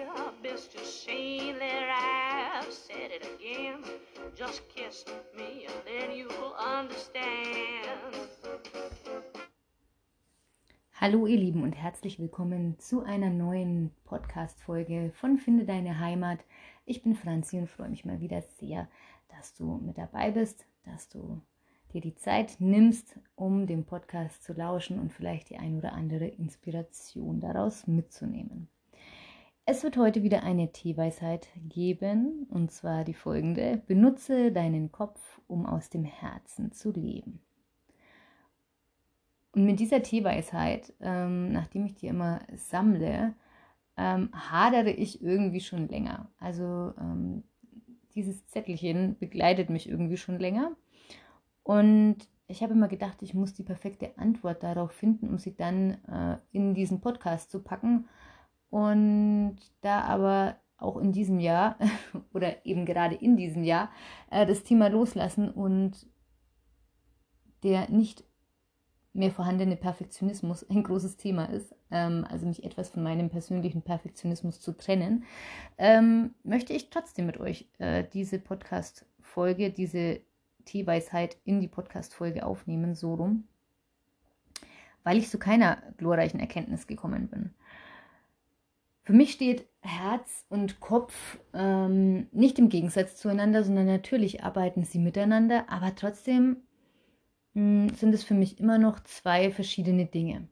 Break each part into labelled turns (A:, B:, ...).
A: mere best to say that I've said it again. Just kiss me and then you'll understand.
B: Hallo ihr Lieben und herzlich willkommen zu einer neuen Podcast-Folge von Finde deine Heimat. Ich bin Franzi und freue mich mal wieder sehr, dass du mit dabei bist, dass du dir die Zeit nimmst, um dem Podcast zu lauschen und vielleicht die ein oder andere Inspiration daraus mitzunehmen. Es wird heute wieder eine Teeweisheit geben, und zwar die folgende. Benutze deinen Kopf, um aus dem Herzen zu leben. Und mit dieser Teeweisheit, ähm, nachdem ich die immer sammle, ähm, hadere ich irgendwie schon länger. Also ähm, dieses Zettelchen begleitet mich irgendwie schon länger. Und ich habe immer gedacht, ich muss die perfekte Antwort darauf finden, um sie dann äh, in diesen Podcast zu packen. Und da aber auch in diesem Jahr oder eben gerade in diesem Jahr äh, das Thema loslassen und der nicht mehr vorhandene Perfektionismus ein großes Thema ist, ähm, also mich etwas von meinem persönlichen Perfektionismus zu trennen, ähm, möchte ich trotzdem mit euch äh, diese Podcast-Folge, diese Teeweisheit in die Podcast-Folge aufnehmen, so rum, weil ich zu keiner glorreichen Erkenntnis gekommen bin. Für mich steht Herz und Kopf ähm, nicht im Gegensatz zueinander, sondern natürlich arbeiten sie miteinander, aber trotzdem hm, sind es für mich immer noch zwei verschiedene Dinge.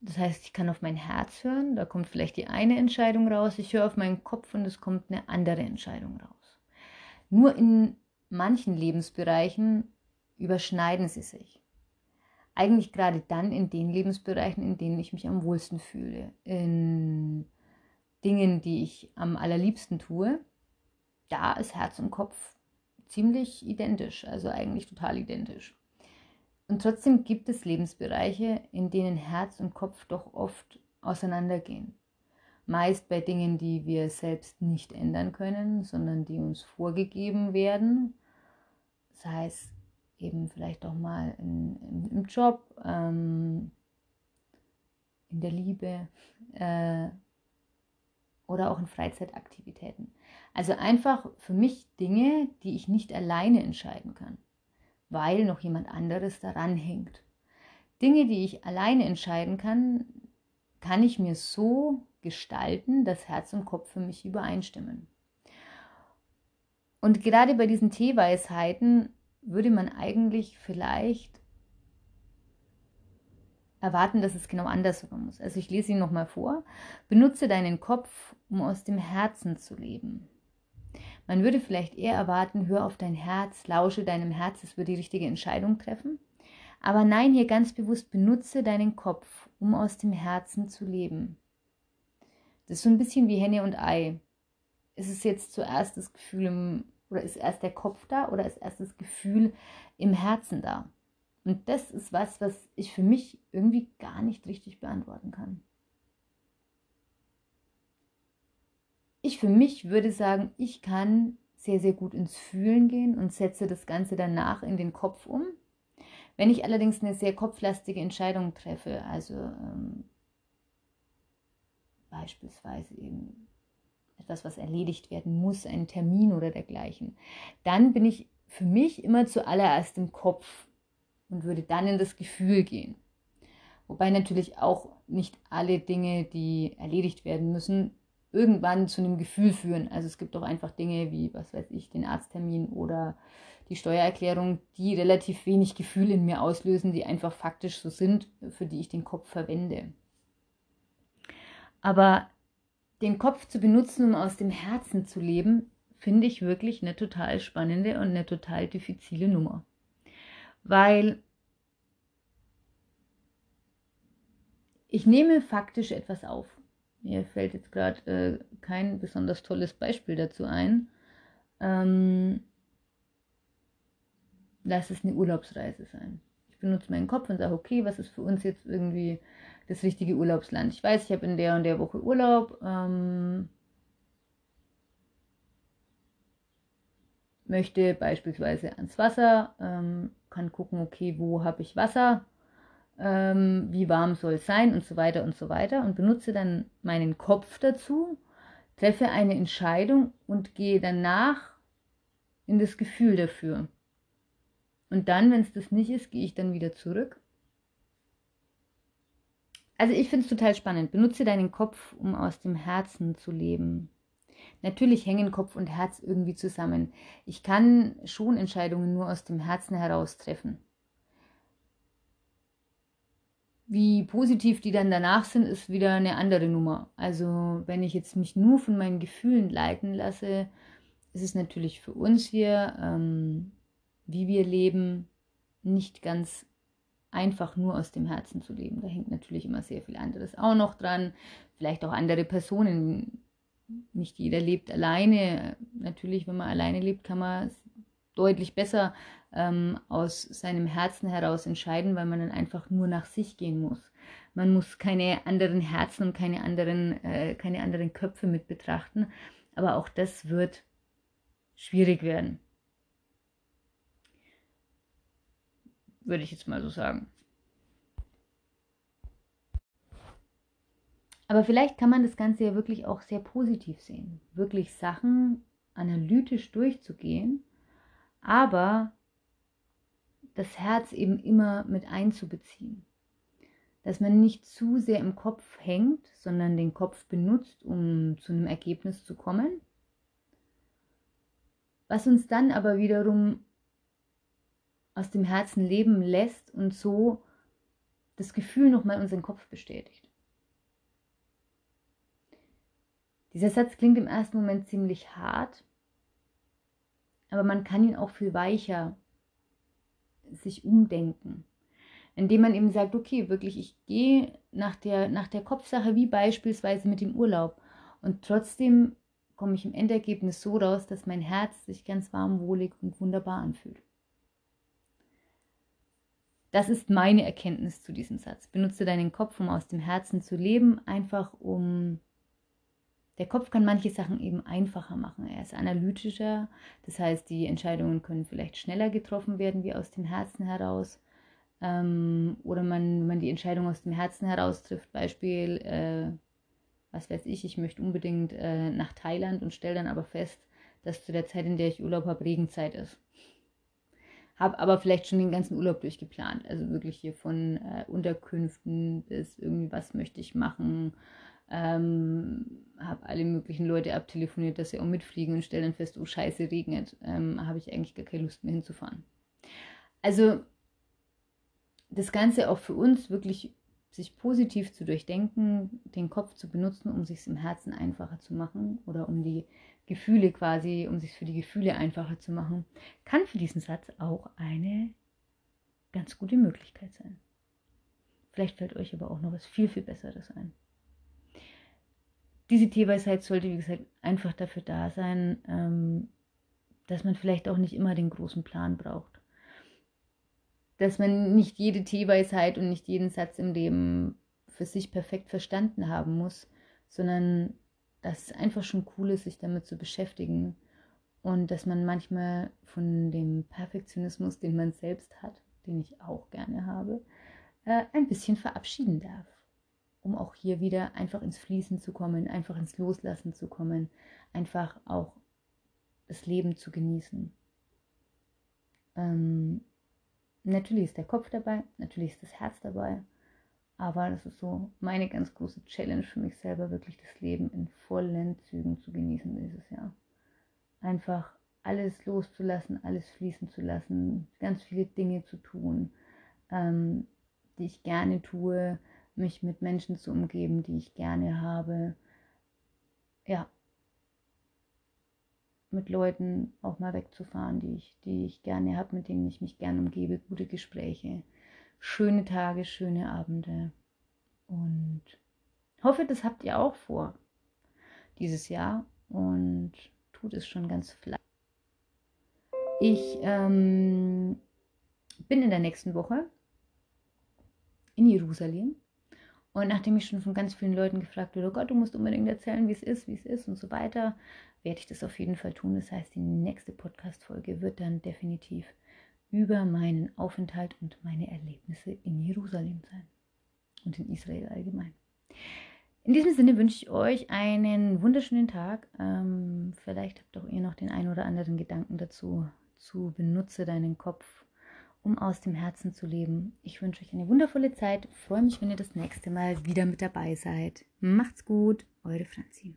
B: Das heißt, ich kann auf mein Herz hören, da kommt vielleicht die eine Entscheidung raus, ich höre auf meinen Kopf und es kommt eine andere Entscheidung raus. Nur in manchen Lebensbereichen überschneiden sie sich. Eigentlich gerade dann in den Lebensbereichen, in denen ich mich am wohlsten fühle. In Dingen, die ich am allerliebsten tue, da ist Herz und Kopf ziemlich identisch, also eigentlich total identisch. Und trotzdem gibt es Lebensbereiche, in denen Herz und Kopf doch oft auseinandergehen. Meist bei Dingen, die wir selbst nicht ändern können, sondern die uns vorgegeben werden. Sei es eben vielleicht auch mal in, in, im Job, ähm, in der Liebe äh, oder auch in Freizeitaktivitäten. Also einfach für mich Dinge, die ich nicht alleine entscheiden kann, weil noch jemand anderes daran hängt. Dinge, die ich alleine entscheiden kann, kann ich mir so gestalten, dass Herz und Kopf für mich übereinstimmen. Und gerade bei diesen Teeweisheiten würde man eigentlich vielleicht erwarten, dass es genau andersrum ist. Also ich lese ihn nochmal vor. Benutze deinen Kopf, um aus dem Herzen zu leben. Man würde vielleicht eher erwarten, hör auf dein Herz, lausche deinem Herz, es wird die richtige Entscheidung treffen. Aber nein, hier ganz bewusst benutze deinen Kopf, um aus dem Herzen zu leben. Das ist so ein bisschen wie Henne und Ei. Ist es jetzt zuerst das Gefühl im, oder ist erst der Kopf da oder ist erst das Gefühl im Herzen da? Und das ist was, was ich für mich irgendwie gar nicht richtig beantworten kann. Ich für mich würde sagen, ich kann sehr, sehr gut ins Fühlen gehen und setze das Ganze danach in den Kopf um. Wenn ich allerdings eine sehr kopflastige Entscheidung treffe, also ähm, beispielsweise eben etwas, was erledigt werden muss, ein Termin oder dergleichen, dann bin ich für mich immer zuallererst im Kopf und würde dann in das Gefühl gehen. Wobei natürlich auch nicht alle Dinge, die erledigt werden müssen, irgendwann zu einem Gefühl führen. Also es gibt auch einfach Dinge wie, was weiß ich, den Arzttermin oder die Steuererklärung, die relativ wenig Gefühl in mir auslösen, die einfach faktisch so sind, für die ich den Kopf verwende. Aber den Kopf zu benutzen, um aus dem Herzen zu leben, finde ich wirklich eine total spannende und eine total diffizile Nummer. Weil ich nehme faktisch etwas auf. Mir fällt jetzt gerade äh, kein besonders tolles Beispiel dazu ein. Ähm, lass es eine Urlaubsreise sein. Ich benutze meinen Kopf und sage, okay, was ist für uns jetzt irgendwie das richtige Urlaubsland? Ich weiß, ich habe in der und der Woche Urlaub. Ähm, möchte beispielsweise ans Wasser, ähm, kann gucken, okay, wo habe ich Wasser, ähm, wie warm soll es sein und so weiter und so weiter und benutze dann meinen Kopf dazu, treffe eine Entscheidung und gehe danach in das Gefühl dafür. Und dann, wenn es das nicht ist, gehe ich dann wieder zurück. Also ich finde es total spannend. Benutze deinen Kopf, um aus dem Herzen zu leben. Natürlich hängen Kopf und Herz irgendwie zusammen. Ich kann schon Entscheidungen nur aus dem Herzen heraus treffen. Wie positiv die dann danach sind, ist wieder eine andere Nummer. Also wenn ich jetzt mich nur von meinen Gefühlen leiten lasse, ist es natürlich für uns hier, ähm, wie wir leben, nicht ganz einfach nur aus dem Herzen zu leben. Da hängt natürlich immer sehr viel anderes auch noch dran. Vielleicht auch andere Personen. Nicht jeder lebt alleine. Natürlich, wenn man alleine lebt, kann man deutlich besser ähm, aus seinem Herzen heraus entscheiden, weil man dann einfach nur nach sich gehen muss. Man muss keine anderen Herzen und keine anderen, äh, keine anderen Köpfe mit betrachten. Aber auch das wird schwierig werden. Würde ich jetzt mal so sagen. Aber vielleicht kann man das Ganze ja wirklich auch sehr positiv sehen. Wirklich Sachen analytisch durchzugehen, aber das Herz eben immer mit einzubeziehen. Dass man nicht zu sehr im Kopf hängt, sondern den Kopf benutzt, um zu einem Ergebnis zu kommen. Was uns dann aber wiederum aus dem Herzen leben lässt und so das Gefühl nochmal unseren Kopf bestätigt. Dieser Satz klingt im ersten Moment ziemlich hart, aber man kann ihn auch viel weicher sich umdenken. Indem man eben sagt, okay, wirklich, ich gehe nach der, nach der Kopfsache, wie beispielsweise mit dem Urlaub. Und trotzdem komme ich im Endergebnis so raus, dass mein Herz sich ganz warm, wohlig und wunderbar anfühlt. Das ist meine Erkenntnis zu diesem Satz. Benutze deinen Kopf, um aus dem Herzen zu leben, einfach um der Kopf kann manche Sachen eben einfacher machen. Er ist analytischer, das heißt, die Entscheidungen können vielleicht schneller getroffen werden wie aus dem Herzen heraus. Ähm, oder man, man die Entscheidung aus dem Herzen heraus trifft, Beispiel, äh, was weiß ich, ich möchte unbedingt äh, nach Thailand und stelle dann aber fest, dass zu der Zeit, in der ich Urlaub habe, Regenzeit ist. Habe aber vielleicht schon den ganzen Urlaub durchgeplant. Also wirklich hier von äh, Unterkünften bis irgendwie, was möchte ich machen ähm, habe alle möglichen Leute abtelefoniert, dass sie auch mitfliegen und stellen dann fest, oh scheiße, regnet. Ähm, habe ich eigentlich gar keine Lust mehr hinzufahren. Also das Ganze auch für uns wirklich sich positiv zu durchdenken, den Kopf zu benutzen, um sich im Herzen einfacher zu machen oder um die Gefühle quasi, um sich für die Gefühle einfacher zu machen, kann für diesen Satz auch eine ganz gute Möglichkeit sein. Vielleicht fällt euch aber auch noch was viel, viel Besseres ein diese Teeweisheit sollte, wie gesagt, einfach dafür da sein, ähm, dass man vielleicht auch nicht immer den großen Plan braucht. Dass man nicht jede Teeweisheit und nicht jeden Satz im Leben für sich perfekt verstanden haben muss, sondern dass es einfach schon cool ist, sich damit zu beschäftigen und dass man manchmal von dem Perfektionismus, den man selbst hat, den ich auch gerne habe, äh, ein bisschen verabschieden darf um auch hier wieder einfach ins Fließen zu kommen, einfach ins Loslassen zu kommen, einfach auch das Leben zu genießen. Ähm, natürlich ist der Kopf dabei, natürlich ist das Herz dabei, aber das ist so meine ganz große Challenge für mich selber, wirklich das Leben in vollen Zügen zu genießen dieses Jahr. Einfach alles loszulassen, alles fließen zu lassen, ganz viele Dinge zu tun, ähm, die ich gerne tue, mich mit Menschen zu umgeben, die ich gerne habe. Ja, mit Leuten auch mal wegzufahren, die ich, die ich gerne habe, mit denen ich mich gerne umgebe, gute Gespräche, schöne Tage, schöne Abende. Und hoffe, das habt ihr auch vor dieses Jahr und tut es schon ganz fleißig. Ich ähm, bin in der nächsten Woche in Jerusalem Und nachdem ich schon von ganz vielen Leuten gefragt wurde, oh Gott, du musst unbedingt erzählen, wie es ist, wie es ist und so weiter, werde ich das auf jeden Fall tun. Das heißt, die nächste Podcast-Folge wird dann definitiv über meinen Aufenthalt und meine Erlebnisse in Jerusalem sein und in Israel allgemein. In diesem Sinne wünsche ich euch einen wunderschönen Tag. Ähm, vielleicht habt auch ihr noch den einen oder anderen Gedanken dazu. Zu benutze deinen Kopf, um aus dem Herzen zu leben. Ich wünsche euch eine wundervolle Zeit. Freue mich, wenn ihr das nächste Mal wieder mit dabei seid. Macht's gut, eure Franzi.